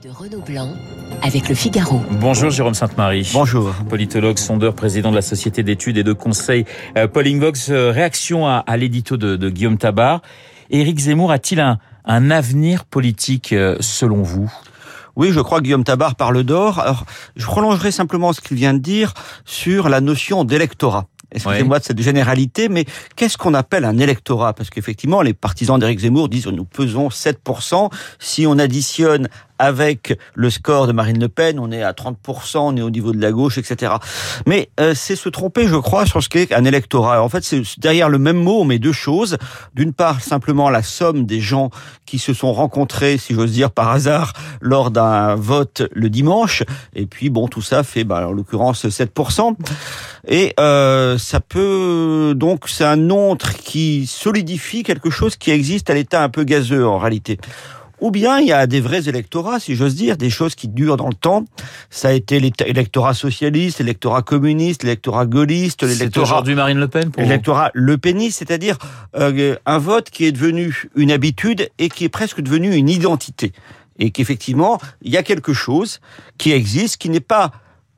de Renaud Blanc avec le Figaro. Bonjour Jérôme Sainte-Marie. Bonjour. Politologue, sondeur, président de la Société d'études et de conseil euh, Vox. Euh, réaction à, l'édito de, Guillaume Tabar. Éric Zemmour a-t-il un, un avenir politique euh, selon vous? Oui, je crois que Guillaume Tabar parle d'or. Alors, je prolongerai simplement ce qu'il vient de dire sur la notion d'électorat. Excusez-moi de cette généralité, mais qu'est-ce qu'on appelle un électorat? Parce qu'effectivement, les partisans d'Éric Zemmour disent nous pesons 7%. Si on additionne avec le score de Marine Le Pen, on est à 30%, on est au niveau de la gauche, etc. Mais euh, c'est se tromper, je crois, sur ce qu'est un électorat. En fait, c'est derrière le même mot, on met deux choses. D'une part, simplement la somme des gens qui se sont rencontrés, si j'ose dire, par hasard, lors d'un vote le dimanche. Et puis, bon, tout ça fait, bah, en l'occurrence, 7%. Et euh, ça peut donc, c'est un nom qui solidifie quelque chose qui existe à l'état un peu gazeux en réalité. Ou bien il y a des vrais électorats, si j'ose dire, des choses qui durent dans le temps. Ça a été l'électorat socialiste, l'électorat communiste, l'électorat gaulliste, l'électorat... aujourd'hui Marine Le Pen pour L'électorat Le Peniste, c'est-à-dire euh, un vote qui est devenu une habitude et qui est presque devenu une identité. Et qu'effectivement, il y a quelque chose qui existe, qui n'est pas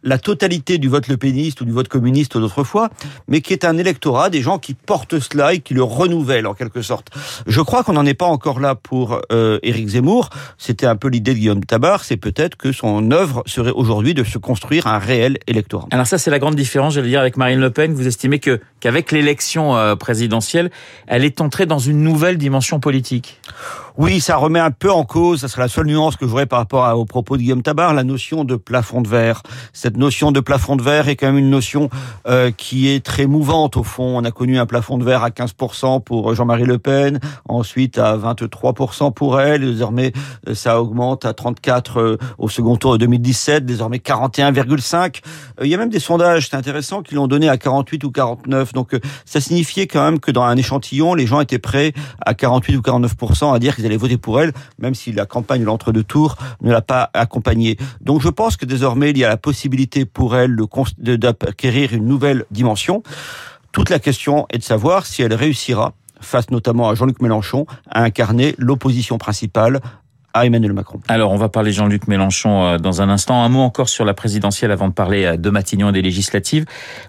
la totalité du vote lepéniste ou du vote communiste d'autrefois, mais qui est un électorat des gens qui portent cela et qui le renouvellent en quelque sorte. Je crois qu'on n'en est pas encore là pour euh, Éric Zemmour. C'était un peu l'idée de Guillaume Tabar, c'est peut-être que son œuvre serait aujourd'hui de se construire un réel électorat. Alors ça, c'est la grande différence, j'allais dire, avec Marine Le Pen. Vous estimez que qu'avec l'élection euh, présidentielle, elle est entrée dans une nouvelle dimension politique? Oui, ça remet un peu en cause, ça serait la seule nuance que j'aurais par rapport à, au propos de Guillaume Tabar, la notion de plafond de verre. Cette notion de plafond de verre est quand même une notion euh, qui est très mouvante au fond. On a connu un plafond de verre à 15% pour Jean-Marie Le Pen, ensuite à 23% pour elle, désormais euh, ça augmente à 34 euh, au second tour de 2017, désormais 41,5. Il y a même des sondages, c'est intéressant, qui l'ont donné à 48 ou 49. Donc ça signifiait quand même que dans un échantillon, les gens étaient prêts à 48 ou 49% à dire qu'ils allaient voter pour elle, même si la campagne de l'entre-deux tours ne l'a pas accompagnée. Donc je pense que désormais, il y a la possibilité pour elle d'acquérir une nouvelle dimension. Toute la question est de savoir si elle réussira face notamment à Jean-Luc Mélenchon, à incarner l'opposition principale à Emmanuel Macron. Alors, on va parler Jean-Luc Mélenchon euh, dans un instant. Un mot encore sur la présidentielle avant de parler euh, de Matignon et des législatives.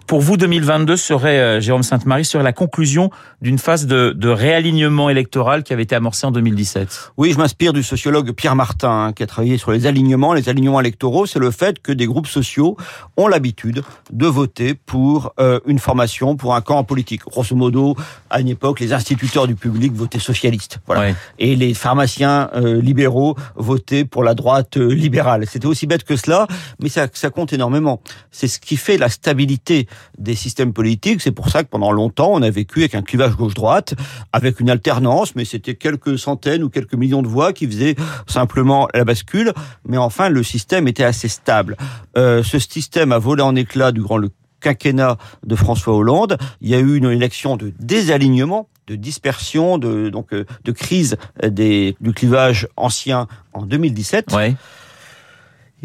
Pour vous, 2022 serait, euh, Jérôme Sainte-Marie, serait la conclusion d'une phase de, de, réalignement électoral qui avait été amorcée en 2017. Oui, je m'inspire du sociologue Pierre Martin, hein, qui a travaillé sur les alignements. Les alignements électoraux, c'est le fait que des groupes sociaux ont l'habitude de voter pour une formation, pour un camp politique. Grosso modo, à une époque, les instituteurs du public votaient socialistes. Voilà. Et les pharmaciens libéraux voter pour la droite euh, libérale. C'était aussi bête que cela, mais ça, ça compte énormément. C'est ce qui fait la stabilité des systèmes politiques. C'est pour ça que pendant longtemps, on a vécu avec un clivage gauche-droite, avec une alternance, mais c'était quelques centaines ou quelques millions de voix qui faisaient simplement la bascule. Mais enfin, le système était assez stable. Euh, ce système a volé en éclats durant le quinquennat de François Hollande. Il y a eu une élection de désalignement de dispersion, de donc euh, de crise des, du clivage ancien en 2017. Ouais.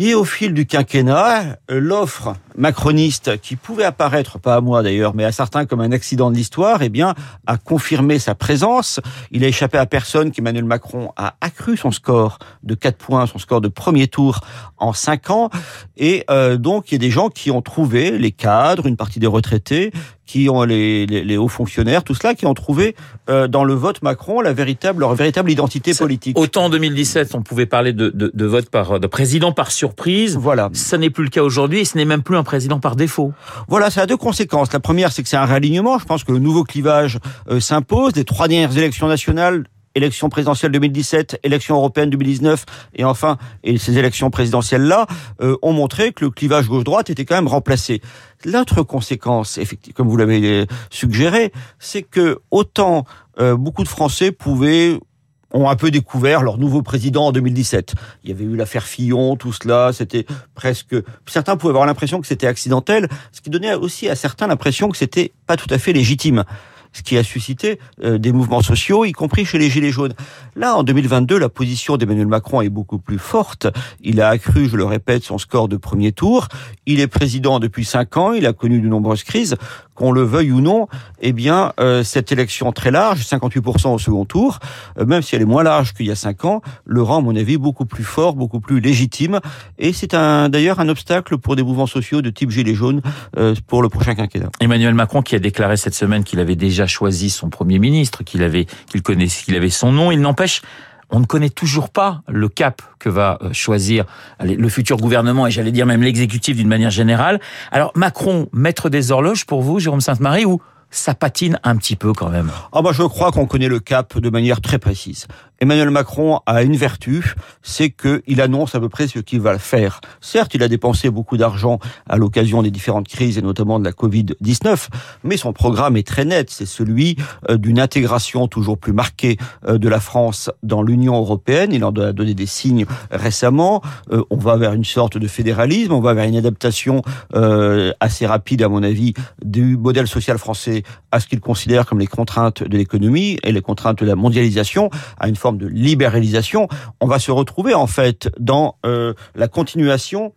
Et au fil du quinquennat, l'offre macroniste, qui pouvait apparaître, pas à moi d'ailleurs, mais à certains comme un accident de l'histoire, eh bien, a confirmé sa présence. Il a échappé à personne qu'Emmanuel Macron a accru son score de 4 points, son score de premier tour en 5 ans. Et euh, donc, il y a des gens qui ont trouvé, les cadres, une partie des retraités, qui ont les, les, hauts fonctionnaires, tout cela, qui ont trouvé euh, dans le vote Macron la véritable, leur véritable identité politique. Autant en 2017, on pouvait parler de, de, de vote par de président par surprise. Voilà. Ça n'est plus le cas aujourd'hui et ce n'est même plus un président par défaut. Voilà, ça a deux conséquences. La première, c'est que c'est un réalignement. Je pense que le nouveau clivage euh, s'impose. Les trois dernières élections nationales élection présidentielle 2017, élection européenne 2019 et enfin et ces élections présidentielles là euh, ont montré que le clivage gauche-droite était quand même remplacé. L'autre conséquence, effectivement, comme vous l'avez suggéré, c'est que autant euh, beaucoup de Français pouvaient ont un peu découvert leur nouveau président en 2017. Il y avait eu l'affaire Fillon, tout cela, c'était presque... Certains pouvaient avoir l'impression que c'était accidentel, ce qui donnait aussi à certains l'impression que c'était pas tout à fait légitime ce qui a suscité euh, des mouvements sociaux, y compris chez les Gilets jaunes. Là, en 2022, la position d'Emmanuel Macron est beaucoup plus forte. Il a accru, je le répète, son score de premier tour. Il est président depuis cinq ans, il a connu de nombreuses crises. qu'on le veuille ou non, eh bien, euh, cette élection très large, 58% au second tour, euh, même si elle est moins large qu'il y a cinq ans, le rend, à mon avis, beaucoup plus fort, beaucoup plus légitime. Et c'est un, d'ailleurs un obstacle pour des mouvements sociaux de type Gilets jaunes euh, pour le prochain quinquennat. Emmanuel Macron qui a déclaré cette semaine qu'il avait déjà choisi son Premier ministre, qu'il avait, qu'il connaissait, qu'il avait son nom. Il n'empêche on ne connaît toujours pas le cap que va euh, choisir le futur gouvernement et j'allais dire même l'exécutif d'une manière générale. Alors Macron, maître des horloges pour vous, Jérôme Sainte-Marie, ou ça patine un petit peu quand même? Ah bah je crois qu'on connaît le cap de manière très précise. Emmanuel Macron a une vertu, c'est qu'il annonce à peu près ce qu'il va faire. Certes, il a dépensé beaucoup d'argent à l'occasion des différentes crises et notamment de la Covid-19, mais son programme est très net. C'est celui euh, d'une intégration toujours plus marquée euh, de la France dans l'Union européenne. Il en a donné des signes récemment. Euh, on va vers une sorte de fédéralisme, on va vers une adaptation assez rapide, à mon avis, du modèle social français à ce qu'il considère comme les contraintes de l'économie et les contraintes de la mondialisation, à une forme de libéralisation, on va se retrouver en fait dans euh, la continuation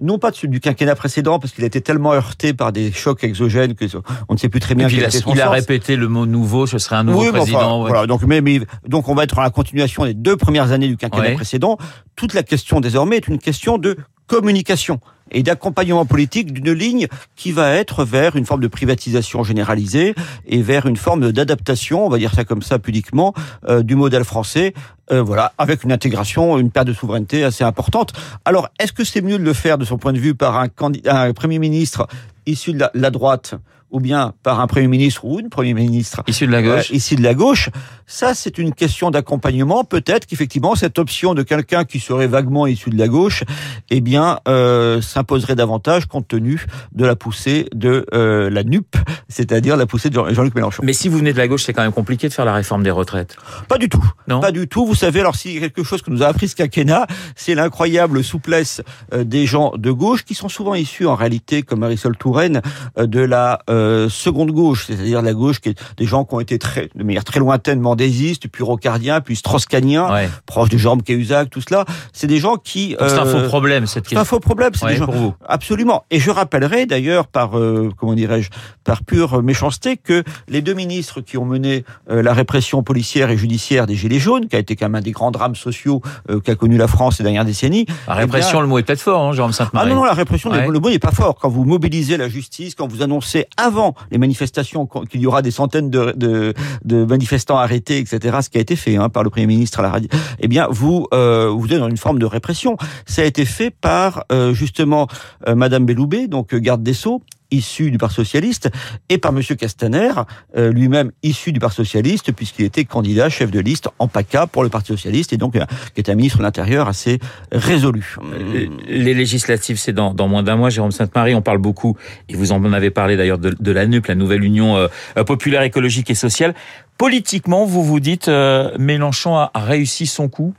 non pas du quinquennat précédent, parce qu'il a été tellement heurté par des chocs exogènes que on ne sait plus très bien. il, a, il a, répété le mot nouveau, ce serait un nouveau président. Voilà, donc, mais, donc on va être dans la continuation des deux premières années du quinquennat précédent. Toute la question désormais est une question de communication et d'accompagnement politique d'une ligne qui va être vers une forme de privatisation généralisée et vers une forme d'adaptation, on va dire ça comme ça pudiquement, euh, du modèle français, euh, voilà, avec une intégration, une perte de souveraineté assez importante. Alors, est-ce que c'est mieux de le faire de son point de vue par un, premier ministre issu de la droite ou bien par un Premier ministre ou une Premier ministre issu de la gauche. Euh, de la gauche. Ça, c'est une question d'accompagnement. Peut-être qu'effectivement, cette option de quelqu'un qui serait vaguement issu de la gauche, eh bien, euh, s'imposerait davantage compte tenu de la poussée de euh, la NUP, c'est-à-dire la poussée de Jean-Luc Mélenchon. Mais si vous venez de la gauche, c'est quand même compliqué de faire la réforme des retraites. Pas du tout. Non. Pas du tout. Vous savez, alors si quelque chose que nous a appris ce quinquennat, c'est l'incroyable souplesse euh, des gens de gauche qui sont souvent issus en réalité, comme Marisol Touraine, euh, de la euh, seconde gauche, c'est-à-dire la gauche qui est des gens qui ont été très, de manière très lointaine mendésistes, puis rocardiens, puis strauss-caniens, proches de Jérôme Cahuzac, tout cela. C'est des gens qui... c'est un faux euh, problème, cette question. C'est un faux problème, c'est des gens... Pour vous. Absolument. Et je rappellerai d'ailleurs par, euh, comment dirais-je, par pure méchanceté que les deux ministres qui ont mené la répression policière et judiciaire des Gilets jaunes, qui a été quand même un des grands drames sociaux qu'a connu la France ces dernières décennies... La répression, le mot est peut-être fort, hein, Jérôme Sainte-Marie. Ah non, non, la répression, le mot n'est pas fort. Quand vous mobilisez la justice, quand vous annoncez avant les manifestations, qu'il y aura des centaines de, manifestants arrêtés, etc., ce qui a été fait hein, par le Premier ministre à la radio, eh bien, vous, euh, vous êtes dans une forme de répression. Ça a été fait par, euh, justement, euh, Madame Belloubet, donc garde des Sceaux, issu du Parti socialiste, et par Monsieur Castaner, euh, lui-même issu du Parti socialiste, puisqu'il était candidat chef de liste en PACA pour le Parti socialiste, et donc euh, qui est un ministre de l'Intérieur assez résolu. Euh, les législatives, c'est dans, dans, moins d'un mois. Jérôme Sainte-Marie, on parle beaucoup, et vous en avez parlé d'ailleurs de, de, la NUP, la nouvelle Union populaire écologique et sociale. Politiquement, vous vous dites, Mélenchon a, a réussi son coup?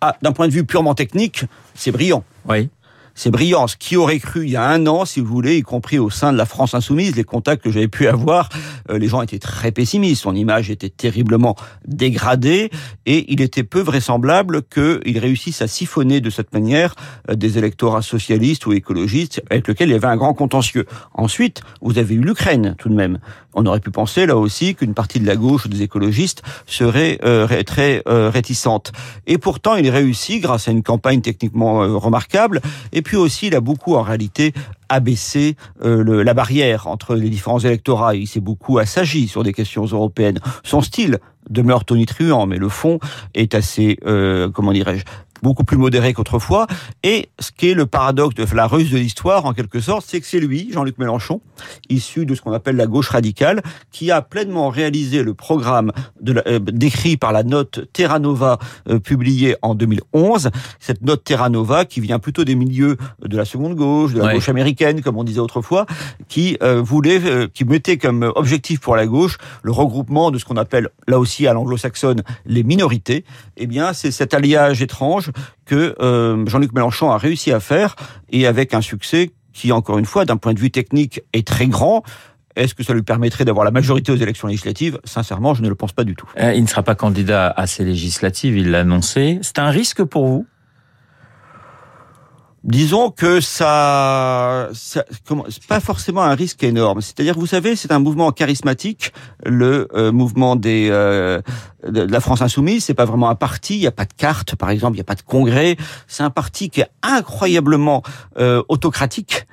Ah, D'un point de vue purement technique, c'est brillant. Oui c'est brillant. Ce qui aurait cru il y a un an, si vous voulez, y compris au sein de la France insoumise, les contacts que j'avais pu avoir, euh, les gens étaient très pessimistes. Son image était terriblement dégradée et il était peu vraisemblable qu'il réussisse à siphonner de cette manière euh, des électorats socialistes ou écologistes avec lesquels il y avait un grand contentieux. Ensuite, vous avez eu l'Ukraine tout de même. On aurait pu penser là aussi qu'une partie de la gauche ou des écologistes serait euh, très réticente. Et pourtant, il réussit grâce à une campagne techniquement remarquable et puis aussi, il a beaucoup en réalité abaissé euh, la barrière entre les différents électorats. Il s'est beaucoup assagi sur des questions européennes. Son style demeure tonitruant, mais le fond est assez, euh, comment dirais-je, beaucoup plus modéré qu'autrefois. Et ce qui est le paradoxe de la ruse de l'histoire, en quelque sorte, c'est que c'est lui, Jean-Luc Mélenchon, issu de ce qu'on appelle la gauche radicale, qui a pleinement réalisé le programme de euh, décrit par la note Terra Nova euh, publiée en 2011. Cette note Terra Nova qui vient plutôt des milieux de la seconde gauche, de la gauche américaine, comme on disait autrefois, qui euh, voulait, qui mettait comme objectif pour la gauche le regroupement de ce qu'on appelle là aussi à l'anglo-saxonne les minorités. Eh bien, c'est cet alliage étrange que euh, Jean-Luc Mélenchon a réussi à faire et avec un succès qui, encore une fois, d'un point de vue technique, est très grand. Est-ce que ça lui permettrait d'avoir la majorité aux élections législatives? Sincèrement, je ne le pense pas du tout. Euh, il ne sera pas candidat à ces législatives, il l'a annoncé. C'est un risque pour vous? Disons que ça, ça c'est pas forcément un risque énorme. C'est-à-dire, vous savez, c'est un mouvement charismatique, le euh, mouvement des euh, de la France insoumise. C'est pas vraiment un parti. Il n'y a pas de carte, par exemple. Il n'y a pas de congrès. C'est un parti qui est incroyablement euh, autocratique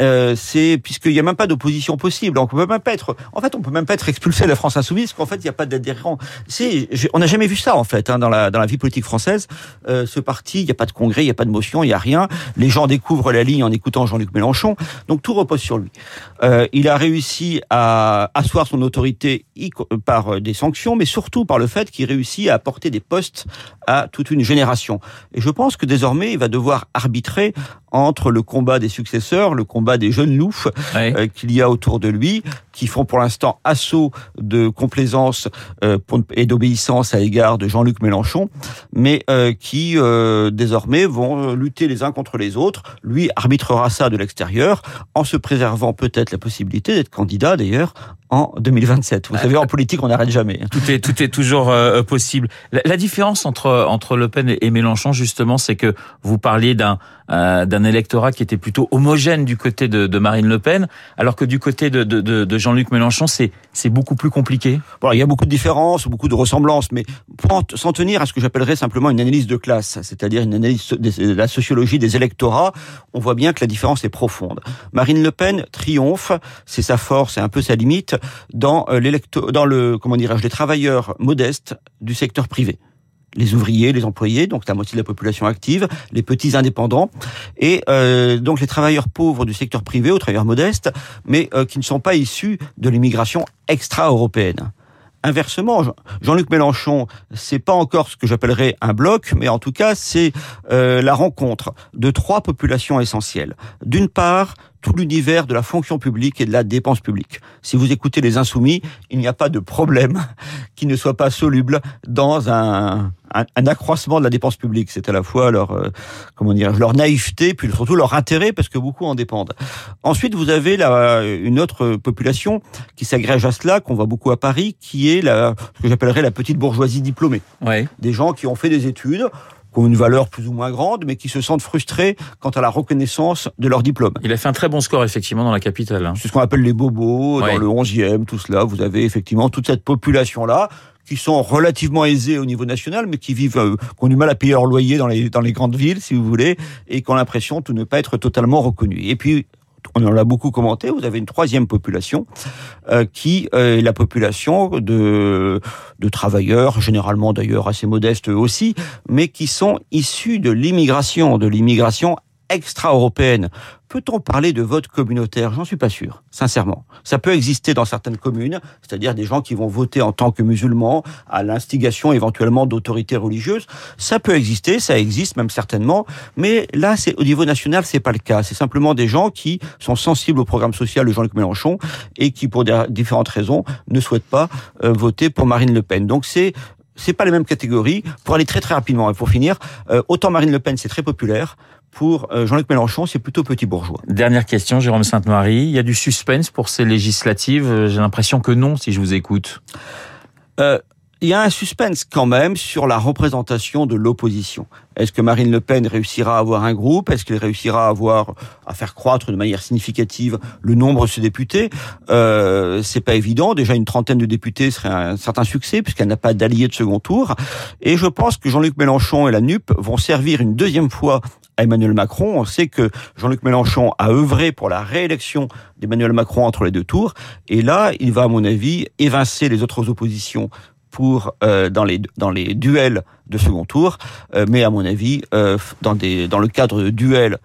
euh, c'est puisqu'il n'y a même pas d'opposition possible. On peut même pas être, en fait, on peut même pas être expulsé de la France insoumise, parce qu'en fait, il n'y a pas d'adhérents. C'est, on n'a jamais vu ça en fait hein, dans la dans la vie politique française. Euh, ce parti, il n'y a pas de congrès, il n'y a pas de motion, il n'y a rien. Les gens découvrent la ligne en écoutant Jean-Luc Mélenchon. Donc tout repose sur lui. Euh, il a réussi à asseoir son autorité par euh, des sanctions, mais surtout par le fait qu'il réussit à apporter des postes à toute une génération. Et je pense que désormais, il va devoir arbitrer entre le combat des successeurs, le combat des jeunes loups euh, qu'il y a autour de lui, qui font pour l'instant assaut de complaisance euh, et d'obéissance à l'égard de Jean-Luc Mélenchon, mais euh, qui désormais vont lutter les uns contre les autres. Lui arbitrera ça de l'extérieur, en se préservant peut-être la possibilité d'être candidat d'ailleurs en 2027. Vous savez, en politique, on n'arrête jamais. Tout est tout est toujours possible. La, la, différence entre entre Le Pen et Mélenchon, justement, c'est que vous parliez d'un euh, d'un électorat qui était plutôt homogène du côté de, Marine Le Pen, alors que du côté de, Jean-Luc Mélenchon, c'est beaucoup plus compliqué. Bon, il y a beaucoup de différences, beaucoup de ressemblances, mais s'en tenir à ce que j'appellerais simplement une analyse de classe, c'est-à-dire une analyse de la sociologie des électorats, on voit bien que la différence est profonde. Marine Le Pen triomphe, c'est sa force et un peu sa limite dans euh, dans le comment dirais-je les travailleurs modestes du secteur privé les ouvriers, les employés, donc la moitié de la population active, les petits indépendants, et euh, donc les travailleurs pauvres du secteur privé, aux travailleurs modestes, mais euh, qui ne sont pas issus de l'immigration extra-européenne. Inversement, Jean-Luc Mélenchon, c'est pas encore ce que j'appellerais un bloc, mais en tout cas, c'est euh, la rencontre de trois populations essentielles. D'une part, tout l'univers de la fonction publique et de la dépense publique. Si vous écoutez les insoumis, il n'y a pas de problème qui ne soit pas soluble dans un, un, accroissement de la dépense publique. C'est à la fois leur, euh, comment dire, leur naïveté, puis surtout leur intérêt, parce que beaucoup en dépendent. Ensuite, vous avez la, une autre population qui s'agrège à cela, qu'on voit beaucoup à Paris, qui est la, ce que j'appellerais la petite bourgeoisie diplômée. Ouais. Des gens qui ont fait des études, qui ont une valeur plus ou moins grande, mais qui se sentent frustrés quant à la reconnaissance de leur diplôme. Il a fait un très bon score, effectivement, dans la capitale. Hein. C'est ce qu'on appelle les bobos, dans le 11e, tout cela. Vous avez effectivement toute cette population-là qui sont relativement aisés au niveau national, mais qui vivent, euh, qui ont du mal à payer leur loyer dans les, dans les grandes villes, si vous voulez, et qui ont l'impression de ne pas être totalement reconnus. Et puis, on en a beaucoup commenté, vous avez une troisième population euh, qui est la population de, de travailleurs, généralement d'ailleurs assez modestes aussi, mais qui sont issus de l'immigration, de l'immigration extra-européenne. Peut-on parler de vote communautaire? J'en suis pas sûr, sincèrement. Ça peut exister dans certaines communes, c'est-à-dire des gens qui vont voter en tant que musulmans à l'instigation éventuellement d'autorités religieuses. Ça peut exister, ça existe même certainement, mais là, c'est au niveau national, c'est pas le cas. C'est simplement des gens qui sont sensibles au programme social de Jean-Luc Mélenchon et qui, pour différentes raisons, ne souhaitent pas euh, voter pour Marine Le Pen. Donc c'est c'est pas les mêmes catégories. Pour aller très très rapidement et pour finir, euh, autant Marine Le Pen c'est très populaire, pour euh, Jean-Luc Mélenchon, c'est plutôt petit bourgeois. Dernière question, Jérôme Sainte-Marie. Il y a du suspense pour ces législatives J'ai l'impression que non, si je vous écoute. Euh, il y a un suspense quand même sur la représentation de l'opposition. Est-ce que Marine Le Pen réussira à avoir un groupe? Est-ce qu'elle réussira à avoir à faire croître de manière significative le nombre de ses députés? Euh, C'est pas évident. Déjà une trentaine de députés serait un certain succès puisqu'elle n'a pas d'alliés de second tour. Et je pense que Jean-Luc Mélenchon et la NUP vont servir une deuxième fois Emmanuel Macron. On sait que Jean-Luc Mélenchon a œuvré pour la réélection d'Emmanuel Macron entre les deux tours. Et là, il va, à mon avis, évincer les autres oppositions pour euh, dans les dans les duels de second tour, euh, mais à mon avis euh, dans des dans le cadre de duels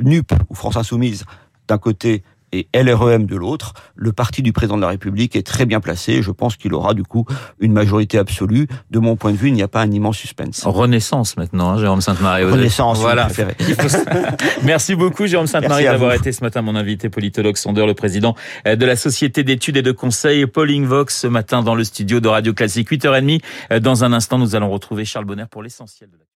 NUP ou France Insoumise d'un côté et LREM de l'autre, le parti du président de la République est très bien placé. Je pense qu'il aura du coup une majorité absolue. De mon point de vue, il n'y a pas un immense suspense. Renaissance maintenant, hein, Jérôme Sainte-Marie. Renaissance, voilà. Merci beaucoup, Jérôme Sainte-Marie, d'avoir été ce matin mon invité politologue sondeur, le président euh, de la Société d'études et de conseil Pauling Vox ce matin dans le studio de Radio Classique 8h30. Euh, dans un instant, nous allons retrouver Charles Bonner pour l'essentiel de la